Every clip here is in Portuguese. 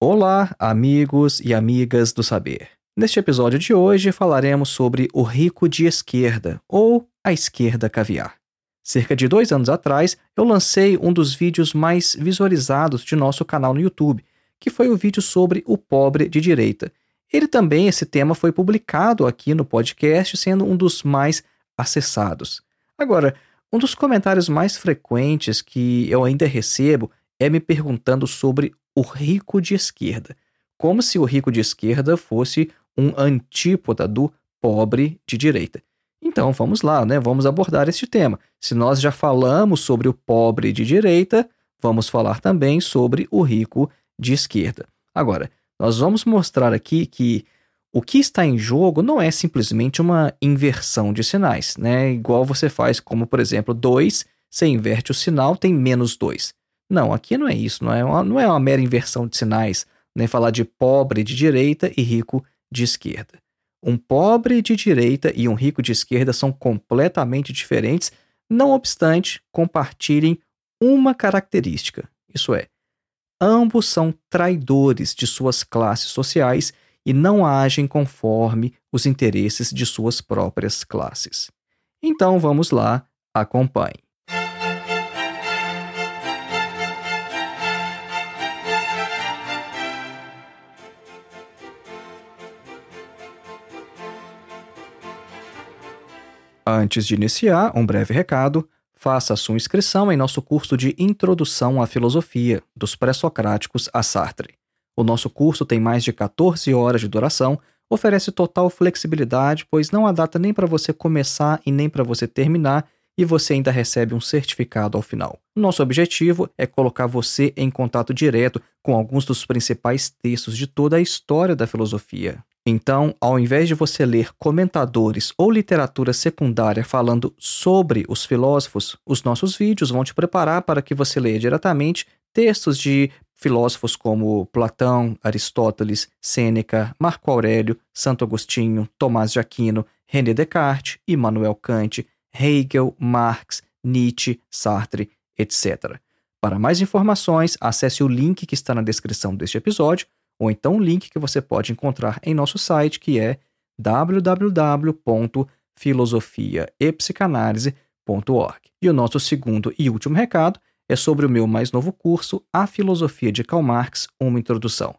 Olá, amigos e amigas do saber. Neste episódio de hoje falaremos sobre o rico de esquerda, ou a esquerda caviar. Cerca de dois anos atrás, eu lancei um dos vídeos mais visualizados de nosso canal no YouTube, que foi o vídeo sobre o pobre de direita. Ele também, esse tema, foi publicado aqui no podcast, sendo um dos mais acessados. Agora, um dos comentários mais frequentes que eu ainda recebo é me perguntando sobre o rico de esquerda, como se o rico de esquerda fosse um antípoda do pobre de direita. Então vamos lá, né? Vamos abordar este tema. Se nós já falamos sobre o pobre de direita, vamos falar também sobre o rico de esquerda. Agora, nós vamos mostrar aqui que o que está em jogo não é simplesmente uma inversão de sinais, né? Igual você faz, como por exemplo, 2, você inverte o sinal, tem menos 2. Não, aqui não é isso, não é uma, não é uma mera inversão de sinais, nem falar de pobre de direita e rico de esquerda. Um pobre de direita e um rico de esquerda são completamente diferentes, não obstante compartilhem uma característica, isso é, ambos são traidores de suas classes sociais e não agem conforme os interesses de suas próprias classes. Então vamos lá, acompanhe. Antes de iniciar, um breve recado: faça sua inscrição em nosso curso de Introdução à Filosofia, dos Pré-Socráticos a Sartre. O nosso curso tem mais de 14 horas de duração, oferece total flexibilidade, pois não há data nem para você começar e nem para você terminar, e você ainda recebe um certificado ao final. Nosso objetivo é colocar você em contato direto com alguns dos principais textos de toda a história da filosofia, então, ao invés de você ler comentadores ou literatura secundária falando sobre os filósofos, os nossos vídeos vão te preparar para que você leia diretamente textos de filósofos como Platão, Aristóteles, Sêneca, Marco Aurélio, Santo Agostinho, Tomás de Aquino, René Descartes, Immanuel Kant, Hegel, Marx, Nietzsche, Sartre, etc. Para mais informações, acesse o link que está na descrição deste episódio ou então um link que você pode encontrar em nosso site que é www.filosofiaepsicanalise.org. E o nosso segundo e último recado é sobre o meu mais novo curso, A Filosofia de Karl Marx, uma introdução.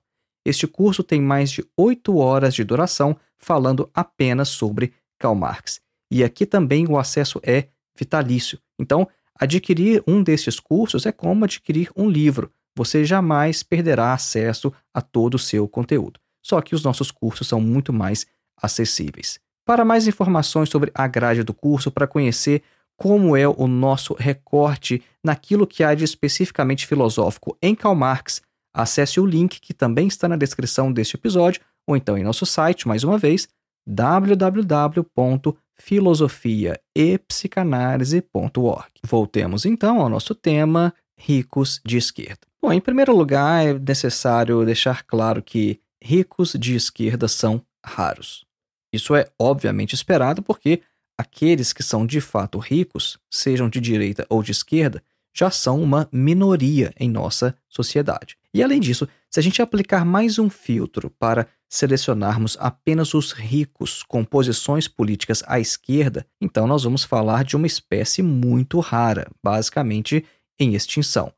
Este curso tem mais de oito horas de duração falando apenas sobre Karl Marx. E aqui também o acesso é vitalício. Então, adquirir um destes cursos é como adquirir um livro você jamais perderá acesso a todo o seu conteúdo. Só que os nossos cursos são muito mais acessíveis. Para mais informações sobre a grade do curso, para conhecer como é o nosso recorte naquilo que há de especificamente filosófico em Karl Marx, acesse o link que também está na descrição deste episódio, ou então em nosso site, mais uma vez, www.filosofiaepsicanalise.org. Voltemos então ao nosso tema ricos de esquerda. Bom, em primeiro lugar, é necessário deixar claro que ricos de esquerda são raros. Isso é obviamente esperado porque aqueles que são de fato ricos, sejam de direita ou de esquerda, já são uma minoria em nossa sociedade. E além disso, se a gente aplicar mais um filtro para selecionarmos apenas os ricos com posições políticas à esquerda, então nós vamos falar de uma espécie muito rara, basicamente em extinção.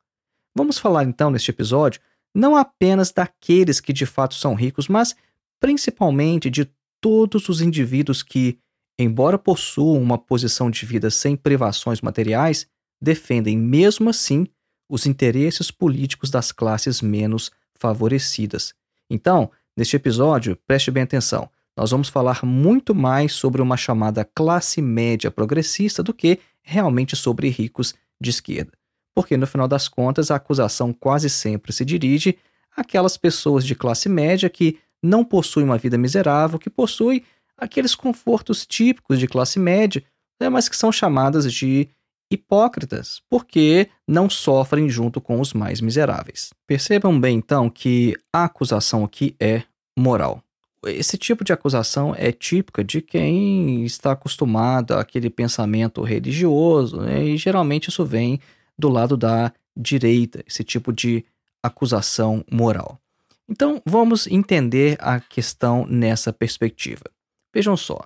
Vamos falar então neste episódio não apenas daqueles que de fato são ricos, mas principalmente de todos os indivíduos que, embora possuam uma posição de vida sem privações materiais, defendem mesmo assim os interesses políticos das classes menos favorecidas. Então, neste episódio, preste bem atenção. Nós vamos falar muito mais sobre uma chamada classe média progressista do que realmente sobre ricos de esquerda porque no final das contas a acusação quase sempre se dirige àquelas pessoas de classe média que não possuem uma vida miserável, que possuem aqueles confortos típicos de classe média, né, mas que são chamadas de hipócritas, porque não sofrem junto com os mais miseráveis. Percebam bem então que a acusação aqui é moral. Esse tipo de acusação é típica de quem está acostumado àquele pensamento religioso, né, e geralmente isso vem do lado da direita, esse tipo de acusação moral. Então, vamos entender a questão nessa perspectiva. Vejam só.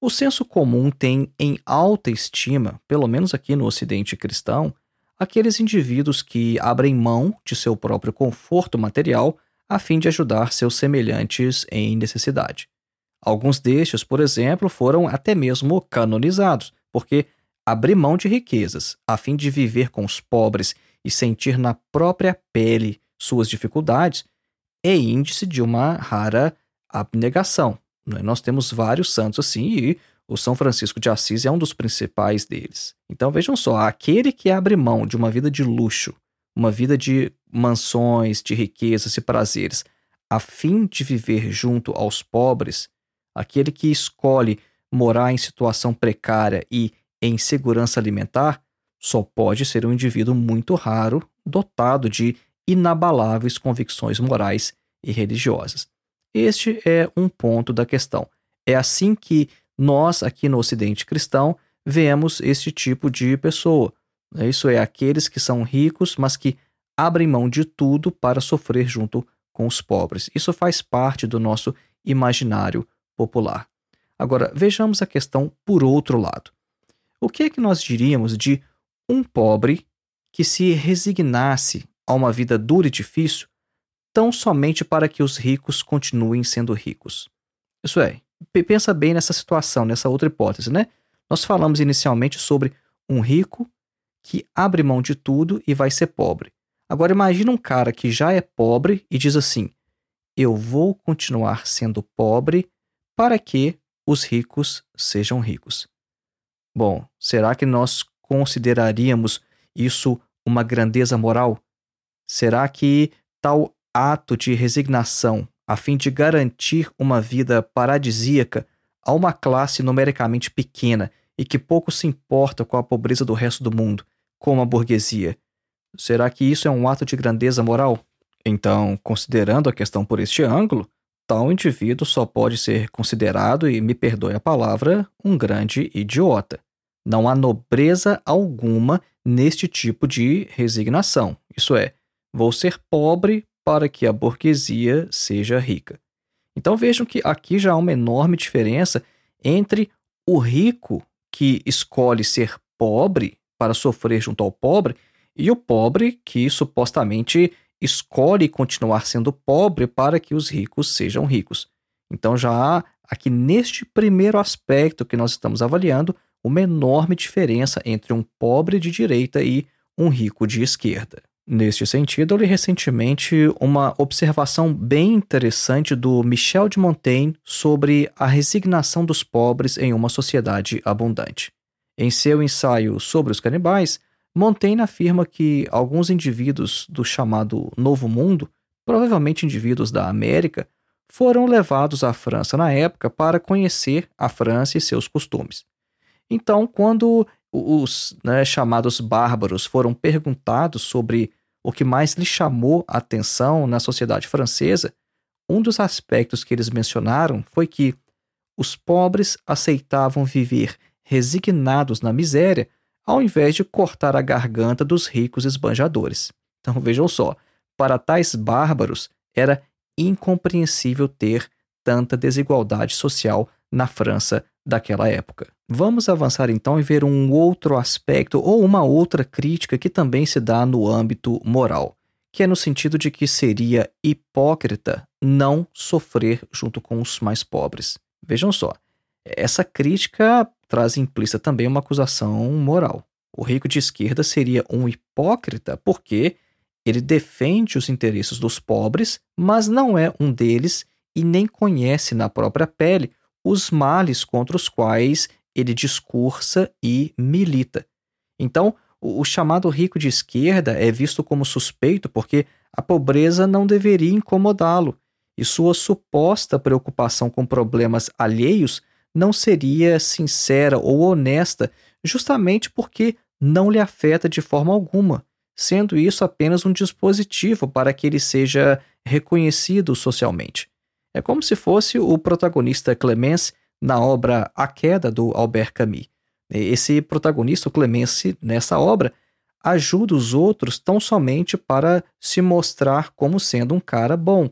O senso comum tem em alta estima, pelo menos aqui no Ocidente cristão, aqueles indivíduos que abrem mão de seu próprio conforto material a fim de ajudar seus semelhantes em necessidade. Alguns destes, por exemplo, foram até mesmo canonizados, porque abrir mão de riquezas a fim de viver com os pobres e sentir na própria pele suas dificuldades é índice de uma rara abnegação. É? Nós temos vários santos assim e o São Francisco de Assis é um dos principais deles. Então vejam só, aquele que abre mão de uma vida de luxo, uma vida de mansões, de riquezas e prazeres, a fim de viver junto aos pobres, aquele que escolhe morar em situação precária e em segurança alimentar, só pode ser um indivíduo muito raro, dotado de inabaláveis convicções morais e religiosas. Este é um ponto da questão. É assim que nós, aqui no Ocidente cristão, vemos este tipo de pessoa. Isso é, aqueles que são ricos, mas que abrem mão de tudo para sofrer junto com os pobres. Isso faz parte do nosso imaginário popular. Agora, vejamos a questão por outro lado. O que é que nós diríamos de um pobre que se resignasse a uma vida dura e difícil tão somente para que os ricos continuem sendo ricos? Isso é, pensa bem nessa situação, nessa outra hipótese, né? Nós falamos inicialmente sobre um rico que abre mão de tudo e vai ser pobre. Agora imagina um cara que já é pobre e diz assim: "Eu vou continuar sendo pobre para que os ricos sejam ricos". Bom, será que nós consideraríamos isso uma grandeza moral? Será que tal ato de resignação a fim de garantir uma vida paradisíaca a uma classe numericamente pequena e que pouco se importa com a pobreza do resto do mundo, como a burguesia. Será que isso é um ato de grandeza moral? Então, considerando a questão por este ângulo, tal indivíduo só pode ser considerado, e me perdoe a palavra, um grande idiota. Não há nobreza alguma neste tipo de resignação. Isso é, vou ser pobre para que a burguesia seja rica. Então vejam que aqui já há uma enorme diferença entre o rico que escolhe ser pobre para sofrer junto ao pobre e o pobre que supostamente escolhe continuar sendo pobre para que os ricos sejam ricos. Então já há aqui neste primeiro aspecto que nós estamos avaliando uma enorme diferença entre um pobre de direita e um rico de esquerda. Neste sentido, eu li recentemente uma observação bem interessante do Michel de Montaigne sobre a resignação dos pobres em uma sociedade abundante. Em seu ensaio sobre os canibais, Montaigne afirma que alguns indivíduos do chamado Novo Mundo, provavelmente indivíduos da América, foram levados à França na época para conhecer a França e seus costumes. Então, quando os né, chamados bárbaros foram perguntados sobre o que mais lhe chamou a atenção na sociedade francesa, um dos aspectos que eles mencionaram foi que os pobres aceitavam viver resignados na miséria ao invés de cortar a garganta dos ricos esbanjadores. Então vejam só, para tais bárbaros era incompreensível ter tanta desigualdade social na França daquela época. Vamos avançar então e ver um outro aspecto ou uma outra crítica que também se dá no âmbito moral, que é no sentido de que seria hipócrita não sofrer junto com os mais pobres. Vejam só, essa crítica traz implícita também uma acusação moral. O rico de esquerda seria um hipócrita porque ele defende os interesses dos pobres, mas não é um deles e nem conhece na própria pele os males contra os quais ele discursa e milita. Então, o, chamado rico de esquerda é visto como suspeito porque a pobreza não deveria incomodá-lo e sua suposta preocupação com problemas alheios não seria sincera ou honesta, justamente porque não lhe afeta de forma alguma, sendo isso apenas um dispositivo para que ele seja reconhecido socialmente. É como se fosse o protagonista Clemence na obra A Queda do Albert Camus. Esse protagonista, o Clemence, nessa obra, ajuda os outros tão somente para se mostrar como sendo um cara bom,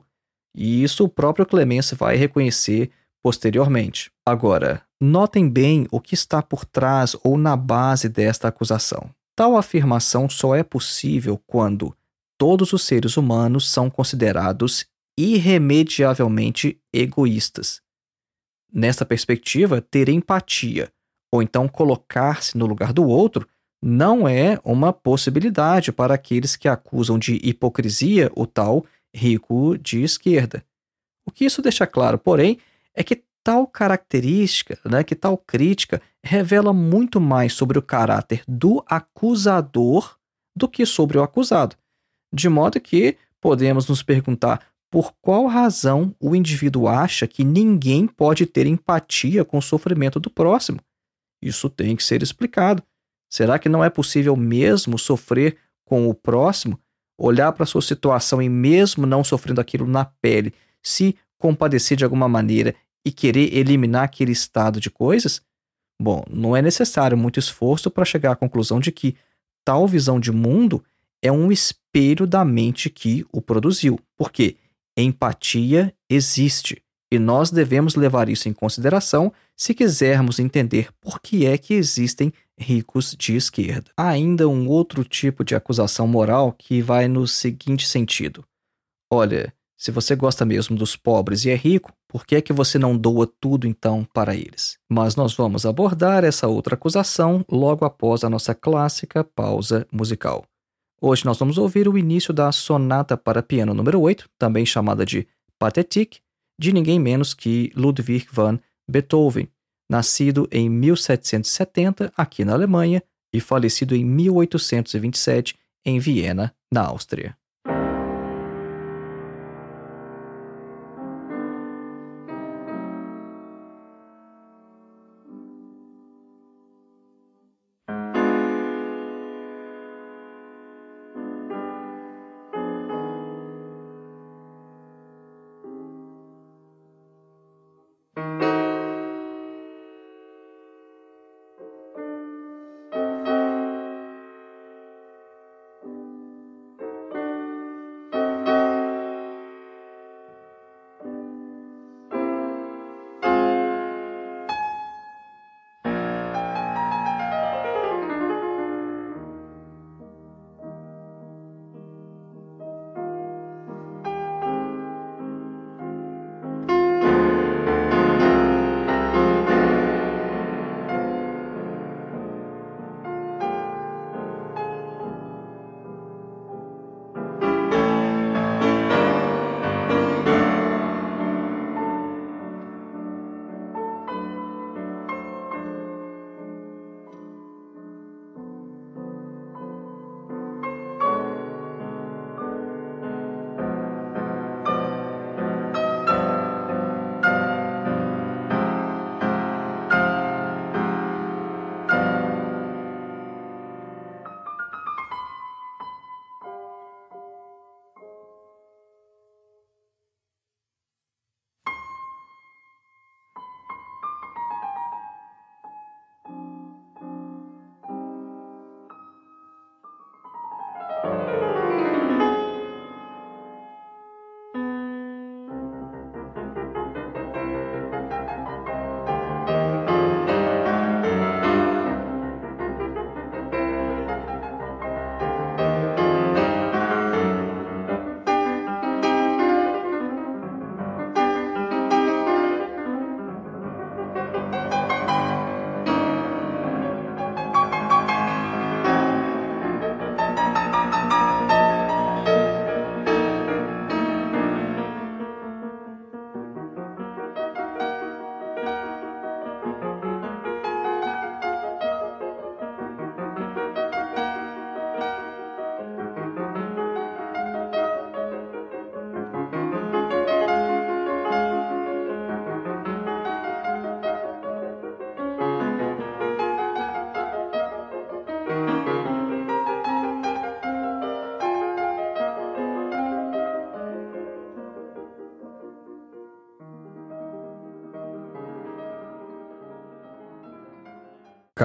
E isso o próprio Clemence vai reconhecer posteriormente. Agora, notem bem o que está por trás ou na base desta acusação. Tal afirmação só é possível quando todos os seres humanos são considerados irremediavelmente egoístas. Nesta perspectiva, ter empatia, ou então colocar-se no lugar do outro, não é uma possibilidade para aqueles que acusam de hipocrisia o tal rico de esquerda. O que isso deixa claro, porém, é que tal característica, né, que tal crítica revela muito mais sobre o caráter do acusador do que sobre o acusado. De modo que podemos nos perguntar por qual razão o indivíduo acha que ninguém pode ter empatia com o sofrimento do próximo. Isso tem que ser explicado. Será que não é possível mesmo sofrer com o próximo, olhar para a sua situação e, mesmo não sofrendo aquilo na pele, se compadecer de alguma maneira e querer eliminar aquele estado de coisas? Bom, não é necessário muito esforço para chegar à conclusão de que tal visão de mundo é um espelho da mente que o produziu, porque empatia existe e nós devemos levar isso em consideração se quisermos entender por que é que existem ricos de esquerda. Há ainda um outro tipo de acusação moral que vai no seguinte sentido: olha, se você gosta mesmo dos pobres e é rico, por que é que você não doa tudo então para eles? Mas nós vamos abordar essa outra acusação logo após a nossa clássica pausa musical. Hoje nós vamos ouvir o início da Sonata para Piano número 8, também chamada de Pathétique, de ninguém menos que Ludwig van Beethoven, nascido em 1770 aqui na Alemanha e falecido em 1827 em Viena, na Áustria.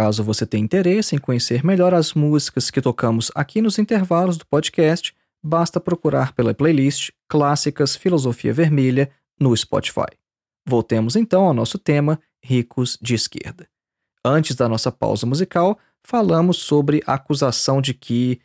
Caso você tenha interesse em conhecer melhor as músicas que tocamos aqui nos intervalos do podcast, basta procurar pela playlist Clássicas Filosofia Vermelha no Spotify. Voltemos então ao nosso tema Ricos de Esquerda. Antes da nossa pausa musical, falamos sobre a acusação de que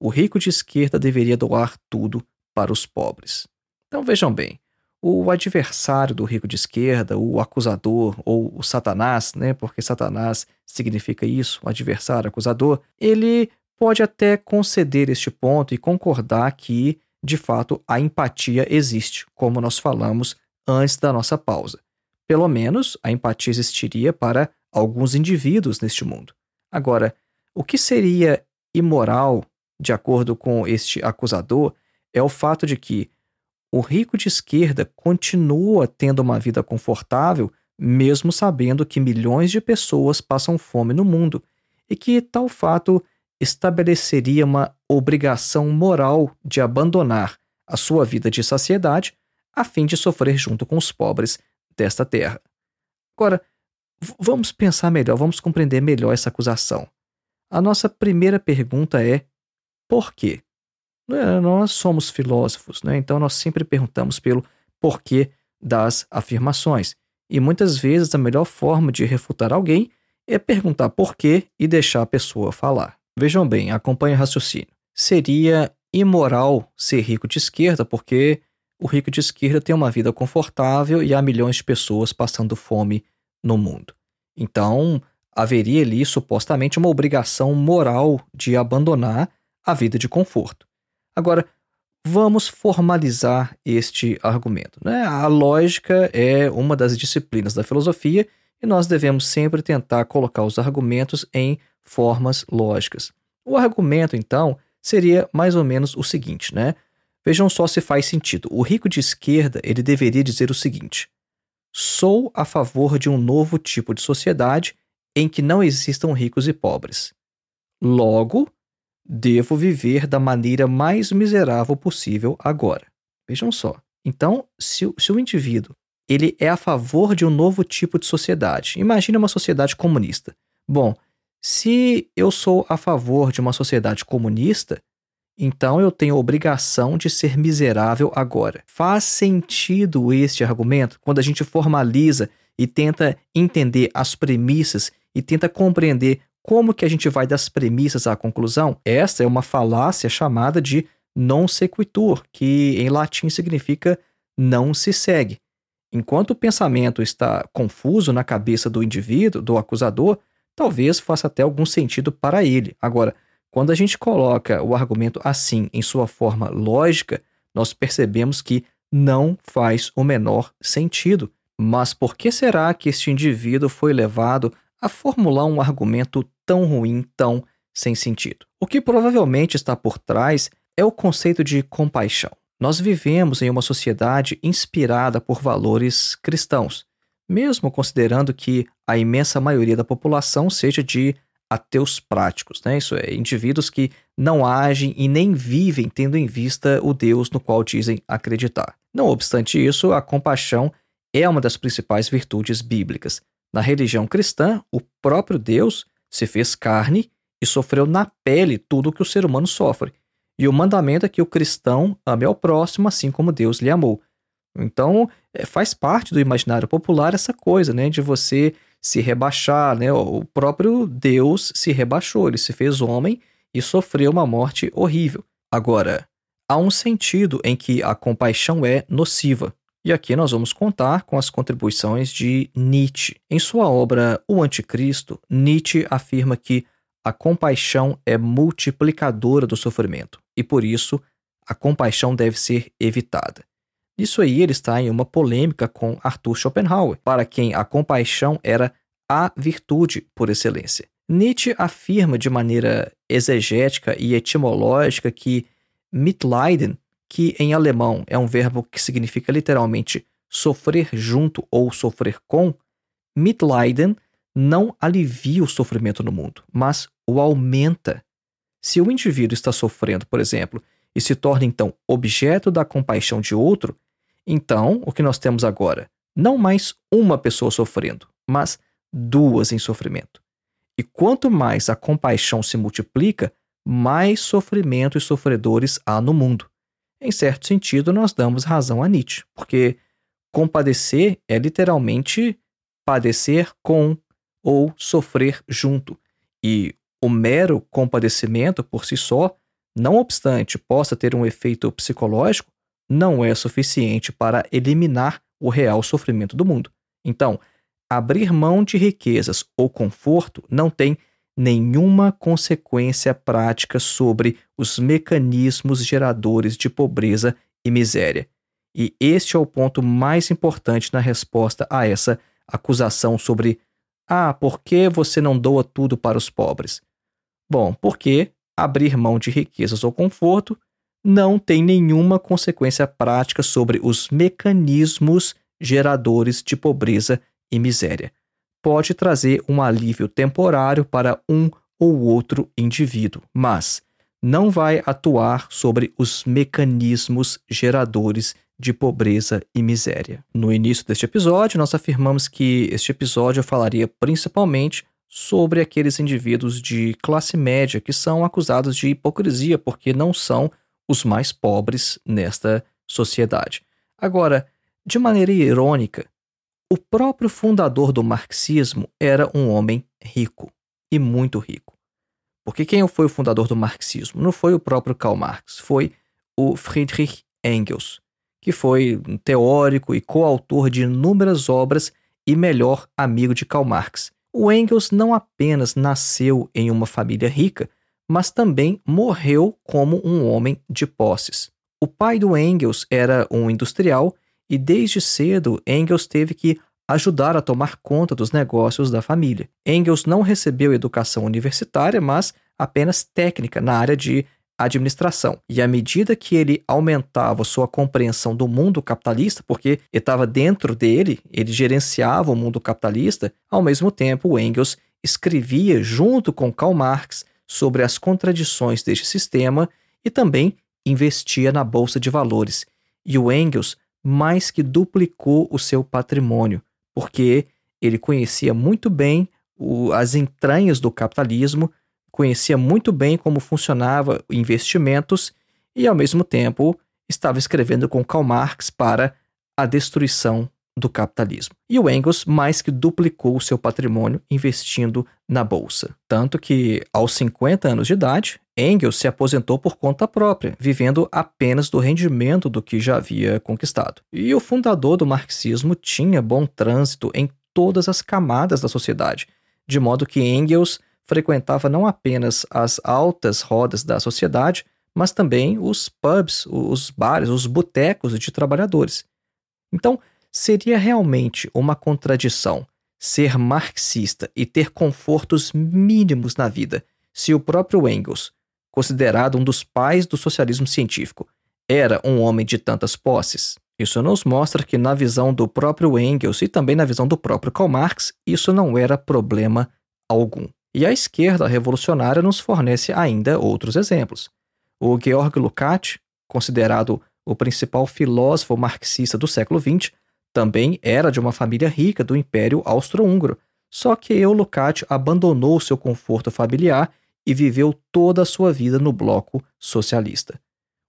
o rico de esquerda deveria doar tudo para os pobres. Então vejam bem, o adversário do rico de esquerda, o acusador ou o Satanás, né, porque Satanás significa isso, o adversário, acusador, ele pode até conceder este ponto e concordar que, de fato, a empatia existe, como nós falamos antes da nossa pausa. Pelo menos a empatia existiria para alguns indivíduos neste mundo. Agora, o que seria imoral, de acordo com este acusador, é o fato de que o rico de esquerda continua tendo uma vida confortável, mesmo sabendo que milhões de pessoas passam fome no mundo, e que tal fato estabeleceria uma obrigação moral de abandonar a sua vida de saciedade a fim de sofrer junto com os pobres desta terra. Agora, vamos pensar melhor, vamos compreender melhor essa acusação. A nossa primeira pergunta é: por quê? É, nós somos filósofos, né? então nós sempre perguntamos pelo porquê das afirmações. E muitas vezes a melhor forma de refutar alguém é perguntar por quê e deixar a pessoa falar. Vejam bem, acompanhe o raciocínio. Seria imoral ser rico de esquerda porque o rico de esquerda tem uma vida confortável e há milhões de pessoas passando fome no mundo. Então, haveria ali supostamente uma obrigação moral de abandonar a vida de conforto. Agora, vamos formalizar este argumento. Né? A lógica é uma das disciplinas da filosofia e nós devemos sempre tentar colocar os argumentos em formas lógicas. O argumento, então, seria mais ou menos o seguinte, né? Vejam só se faz sentido. O rico de esquerda, ele deveria dizer o seguinte: Sou a favor de um novo tipo de sociedade em que não existam ricos e pobres. Logo, devo viver da maneira mais miserável possível agora. Vejam só. Então, se, se o indivíduo ele é a favor de um novo tipo de sociedade, imagine uma sociedade comunista. Bom, se eu sou a favor de uma sociedade comunista, então eu tenho obrigação de ser miserável agora. Faz sentido este argumento quando a gente formaliza e tenta entender as premissas e tenta compreender como que a gente vai das premissas à conclusão? Esta é uma falácia chamada de non sequitur, que em latim significa não se segue. Enquanto o pensamento está confuso na cabeça do indivíduo, do acusador, talvez faça até algum sentido para ele. Agora, quando a gente coloca o argumento assim em sua forma lógica, nós percebemos que não faz o menor sentido. Mas por que será que este indivíduo foi levado a formular um argumento tão ruim, tão sem sentido. O que provavelmente está por trás é o conceito de compaixão. Nós vivemos em uma sociedade inspirada por valores cristãos, mesmo considerando que a imensa maioria da população seja de ateus práticos, né? Isso é, indivíduos que não agem e nem vivem tendo em vista o Deus no qual dizem acreditar. Não obstante isso, a compaixão é uma das principais virtudes bíblicas. Na religião cristã, o próprio Deus se fez carne e sofreu na pele tudo o que o ser humano sofre. E o mandamento é que o cristão ame ao próximo assim como Deus lhe amou. Então, é, faz parte do imaginário popular essa coisa, né, de você se rebaixar, né? O próprio Deus se rebaixou, ele se fez homem e sofreu uma morte horrível. Agora, há um sentido em que a compaixão é nociva. E aqui nós vamos contar com as contribuições de Nietzsche. Em sua obra O Anticristo, Nietzsche afirma que a compaixão é multiplicadora do sofrimento e, por isso, a compaixão deve ser evitada. Isso aí ele está em uma polêmica com Arthur Schopenhauer, para quem a compaixão era a virtude por excelência. Nietzsche afirma de maneira exegética e etimológica que Mitleiden que em alemão é um verbo que significa literalmente sofrer junto ou sofrer com, Mitleiden não alivia o sofrimento no mundo, mas o aumenta. Se o indivíduo está sofrendo, por exemplo, e se torna então objeto da compaixão de outro, então o que nós temos agora? Não mais uma pessoa sofrendo, mas duas em sofrimento. E quanto mais a compaixão se multiplica, mais sofrimento e sofredores há no mundo. Em certo sentido, nós damos razão a Nietzsche, porque compadecer é literalmente padecer com ou sofrer junto. E o mero compadecimento por si só, não obstante possa ter um efeito psicológico, não é suficiente para eliminar o real sofrimento do mundo. Então, abrir mão de riquezas ou conforto não tem nenhuma consequência prática sobre os mecanismos geradores de pobreza e miséria. E este é o ponto mais importante na resposta a essa acusação sobre ah, por que você não doa tudo para os pobres? Bom, porque abrir mão de riquezas ou conforto não tem nenhuma consequência prática sobre os mecanismos geradores de pobreza e miséria. Pode trazer um alívio temporário para um ou outro indivíduo, mas não vai atuar sobre os mecanismos geradores de pobreza e miséria. No início deste episódio, nós afirmamos que este episódio falaria principalmente sobre aqueles indivíduos de classe média que são acusados de hipocrisia porque não são os mais pobres nesta sociedade. Agora, de maneira irônica, o próprio fundador do marxismo era um homem rico e muito rico. Porque quem foi o fundador do marxismo? Não foi o próprio Karl Marx, foi o Friedrich Engels, que foi um teórico e coautor de inúmeras obras e melhor amigo de Karl Marx. O Engels não apenas nasceu em uma família rica, mas também morreu como um homem de posses. O pai do Engels era um industrial e desde cedo Engels teve que ajudar a tomar conta dos negócios da família. Engels não recebeu educação universitária, mas apenas técnica na área de administração. E à medida que ele aumentava sua compreensão do mundo capitalista, porque estava dentro dele, ele gerenciava o mundo capitalista, ao mesmo tempo Engels escrevia junto com Karl Marx sobre as contradições deste sistema e também investia na bolsa de valores. E o Engels mais que duplicou o seu patrimônio, porque ele conhecia muito bem o, as entranhas do capitalismo, conhecia muito bem como funcionava investimentos e, ao mesmo tempo, estava escrevendo com Karl Marx para a destruição do capitalismo. E o Engels mais que duplicou o seu patrimônio investindo na bolsa. Tanto que, aos 50 anos de idade, Engels se aposentou por conta própria, vivendo apenas do rendimento do que já havia conquistado. E o fundador do marxismo tinha bom trânsito em todas as camadas da sociedade, de modo que Engels frequentava não apenas as altas rodas da sociedade, mas também os pubs, os bares, os botecos de trabalhadores. Então, Seria realmente uma contradição ser marxista e ter confortos mínimos na vida se o próprio Engels, considerado um dos pais do socialismo científico, era um homem de tantas posses? Isso nos mostra que, na visão do próprio Engels e também na visão do próprio Karl Marx, isso não era problema algum. E a esquerda revolucionária nos fornece ainda outros exemplos. O Georg Lukács, considerado o principal filósofo marxista do século XX, também era de uma família rica do Império Austro-Húngaro, só que Eulucate abandonou seu conforto familiar e viveu toda a sua vida no bloco socialista.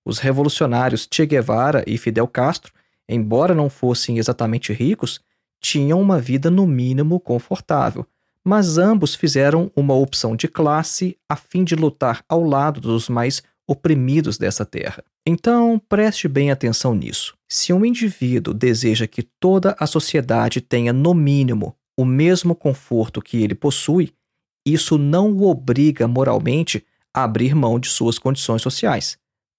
Os revolucionários Che Guevara e Fidel Castro, embora não fossem exatamente ricos, tinham uma vida no mínimo confortável, mas ambos fizeram uma opção de classe a fim de lutar ao lado dos mais oprimidos dessa terra. Então, preste bem atenção nisso. Se um indivíduo deseja que toda a sociedade tenha, no mínimo, o mesmo conforto que ele possui, isso não o obriga moralmente a abrir mão de suas condições sociais.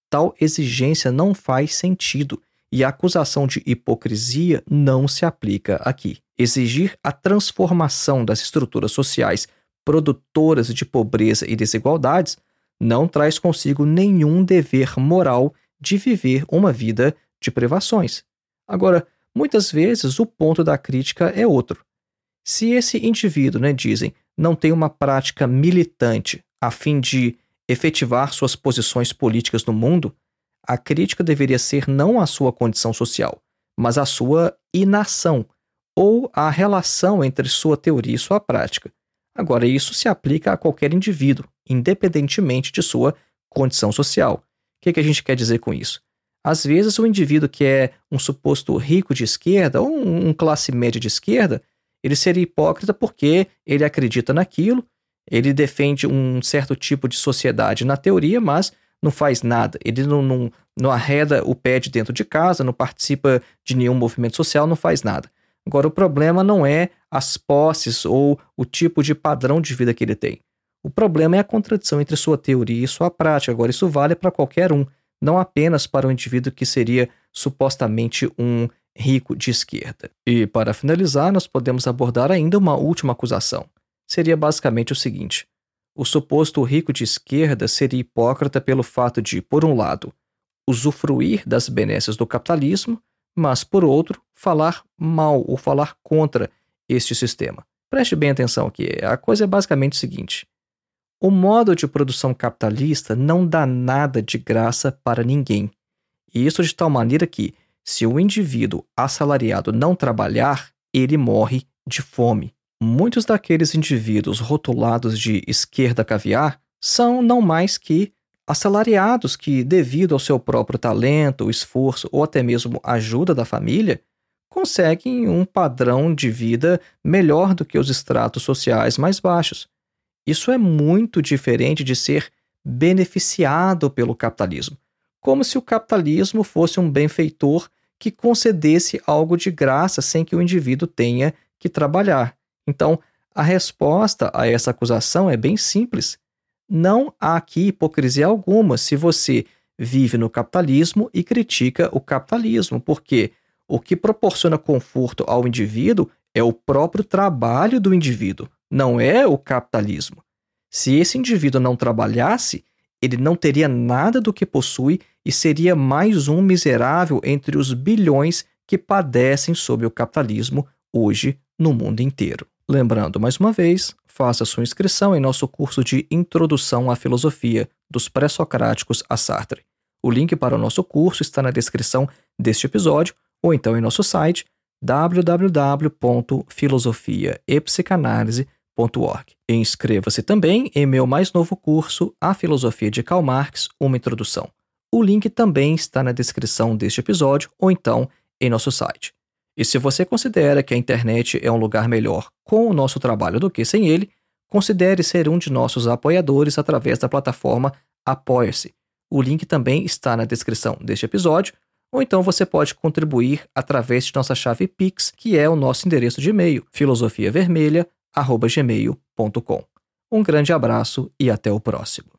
Tal exigência não faz sentido e a acusação de hipocrisia não se aplica aqui. Exigir a transformação das estruturas sociais produtoras de pobreza e desigualdades não traz consigo nenhum dever moral de viver uma vida de privações. Agora, muitas vezes o ponto da crítica é outro. Se esse indivíduo, né, dizem, não tem uma prática militante a fim de efetivar suas posições políticas no mundo, a crítica deveria ser não a sua condição social, mas a sua inação ou a relação entre sua teoria e sua prática. Agora, isso se aplica a qualquer indivíduo, independentemente de sua condição social. O que, que a gente quer dizer com isso? Às vezes, o indivíduo que é um suposto rico de esquerda ou um, um classe média de esquerda, ele seria hipócrita porque ele acredita naquilo, ele defende um certo tipo de sociedade na teoria, mas não faz nada. Ele não, não, não arreda o pé de dentro de casa, não participa de nenhum movimento social, não faz nada. Agora, o problema não é as posses ou o tipo de padrão de vida que ele tem. O problema é a contradição entre sua teoria e sua prática. Agora, isso vale para qualquer um, não apenas para um indivíduo que seria supostamente um rico de esquerda. E, para finalizar, nós podemos abordar ainda uma última acusação. Seria basicamente o seguinte: o suposto rico de esquerda seria hipócrita pelo fato de, por um lado, usufruir das benesses do capitalismo, mas, por outro, falar mal ou falar contra este sistema. Preste bem atenção aqui, a coisa é basicamente o seguinte: o modo de produção capitalista não dá nada de graça para ninguém. E isso de tal maneira que, se o indivíduo assalariado não trabalhar, ele morre de fome. Muitos daqueles indivíduos rotulados de esquerda caviar são não mais que assalariados que, devido ao seu próprio talento, esforço ou até mesmo ajuda da família, conseguem um padrão de vida melhor do que os estratos sociais mais baixos. Isso é muito diferente de ser beneficiado pelo capitalismo, como se o capitalismo fosse um benfeitor que concedesse algo de graça sem que o indivíduo tenha que trabalhar. Então, a resposta a essa acusação é bem simples. Não há aqui hipocrisia alguma se você vive no capitalismo e critica o capitalismo, porque o que proporciona conforto ao indivíduo é o próprio trabalho do indivíduo, não é o capitalismo. Se esse indivíduo não trabalhasse, ele não teria nada do que possui e seria mais um miserável entre os bilhões que padecem sob o capitalismo hoje no mundo inteiro. Lembrando mais uma vez, faça sua inscrição em nosso curso de Introdução à Filosofia dos Pré-Socráticos a Sartre. O link para o nosso curso está na descrição deste episódio ou então em nosso site www.filosofiaepsicanalise.org. Inscreva-se também em meu mais novo curso A Filosofia de Karl Marx, uma introdução. O link também está na descrição deste episódio ou então em nosso site. E se você considera que a internet é um lugar melhor com o nosso trabalho do que sem ele, considere ser um de nossos apoiadores através da plataforma Apoia-se. O link também está na descrição deste episódio, ou então você pode contribuir através de nossa chave Pix, que é o nosso endereço de e-mail, filosofiavermelha.gmail.com. Um grande abraço e até o próximo.